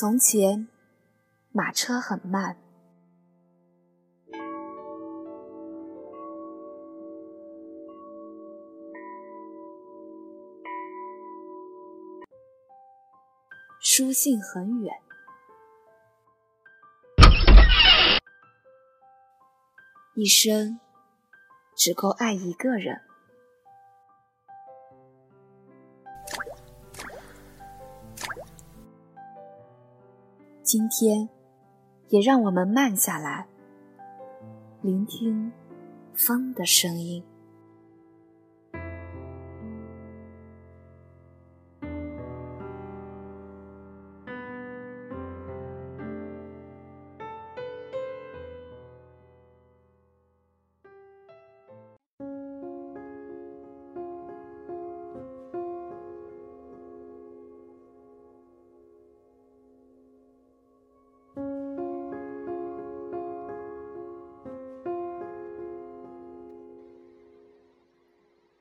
从前，马车很慢，书信很远，一生只够爱一个人。今天，也让我们慢下来，聆听风的声音。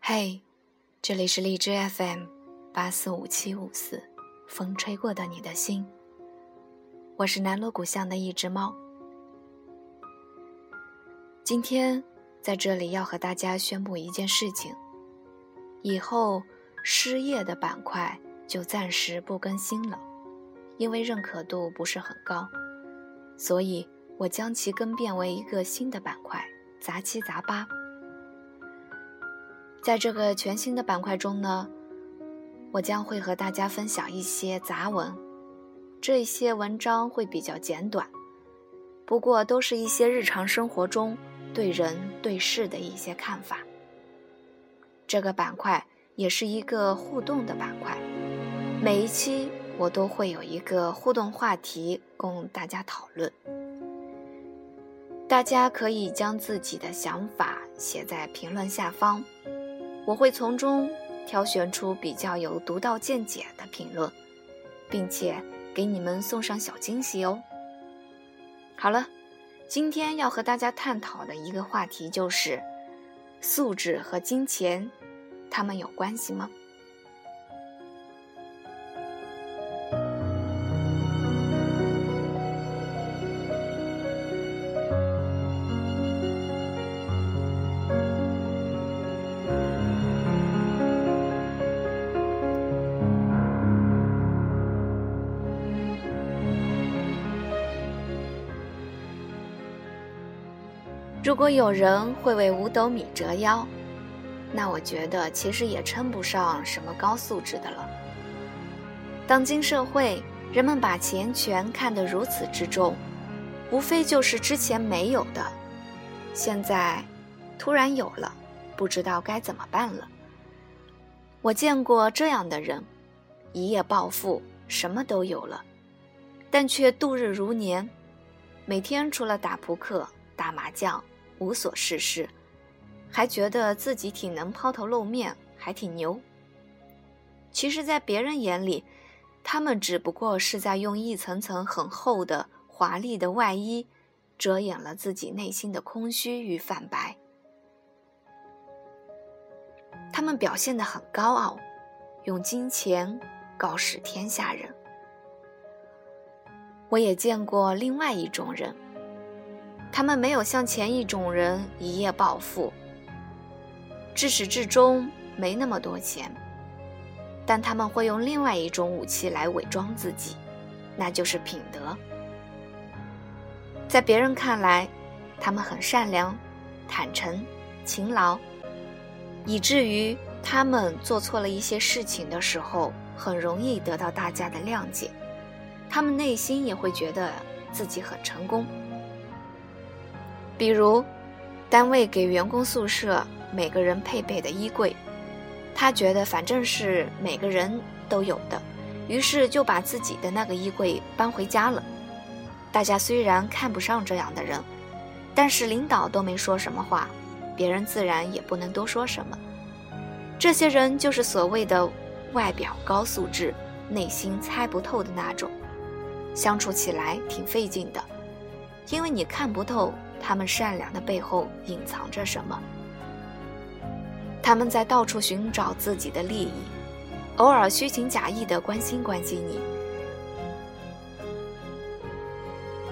嘿，这里是荔枝 FM 八四五七五四，风吹过的你的心。我是南锣鼓巷的一只猫。今天在这里要和大家宣布一件事情：以后失业的板块就暂时不更新了，因为认可度不是很高，所以我将其更变为一个新的板块——杂七杂八。在这个全新的板块中呢，我将会和大家分享一些杂文，这些文章会比较简短，不过都是一些日常生活中对人对事的一些看法。这个板块也是一个互动的板块，每一期我都会有一个互动话题供大家讨论，大家可以将自己的想法写在评论下方。我会从中挑选出比较有独到见解的评论，并且给你们送上小惊喜哦。好了，今天要和大家探讨的一个话题就是：素质和金钱，它们有关系吗？如果有人会为五斗米折腰，那我觉得其实也称不上什么高素质的了。当今社会，人们把钱权看得如此之重，无非就是之前没有的，现在突然有了，不知道该怎么办了。我见过这样的人，一夜暴富，什么都有了，但却度日如年，每天除了打扑克、打麻将。无所事事，还觉得自己挺能抛头露面，还挺牛。其实，在别人眼里，他们只不过是在用一层层很厚的华丽的外衣，遮掩了自己内心的空虚与泛白。他们表现得很高傲，用金钱告示天下人。我也见过另外一种人。他们没有像前一种人一夜暴富，至始至终没那么多钱，但他们会用另外一种武器来伪装自己，那就是品德。在别人看来，他们很善良、坦诚、勤劳，以至于他们做错了一些事情的时候，很容易得到大家的谅解，他们内心也会觉得自己很成功。比如，单位给员工宿舍每个人配备的衣柜，他觉得反正是每个人都有的，于是就把自己的那个衣柜搬回家了。大家虽然看不上这样的人，但是领导都没说什么话，别人自然也不能多说什么。这些人就是所谓的外表高素质，内心猜不透的那种，相处起来挺费劲的，因为你看不透。他们善良的背后隐藏着什么？他们在到处寻找自己的利益，偶尔虚情假意的关心关心你。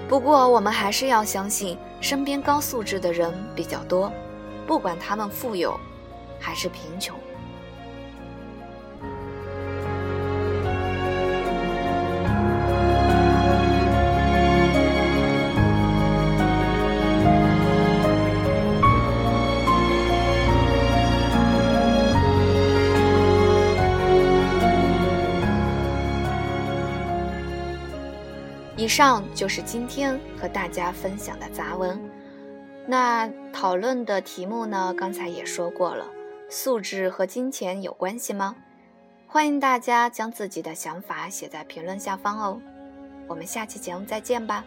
不过，我们还是要相信，身边高素质的人比较多，不管他们富有还是贫穷。以上就是今天和大家分享的杂文。那讨论的题目呢？刚才也说过了，素质和金钱有关系吗？欢迎大家将自己的想法写在评论下方哦。我们下期节目再见吧。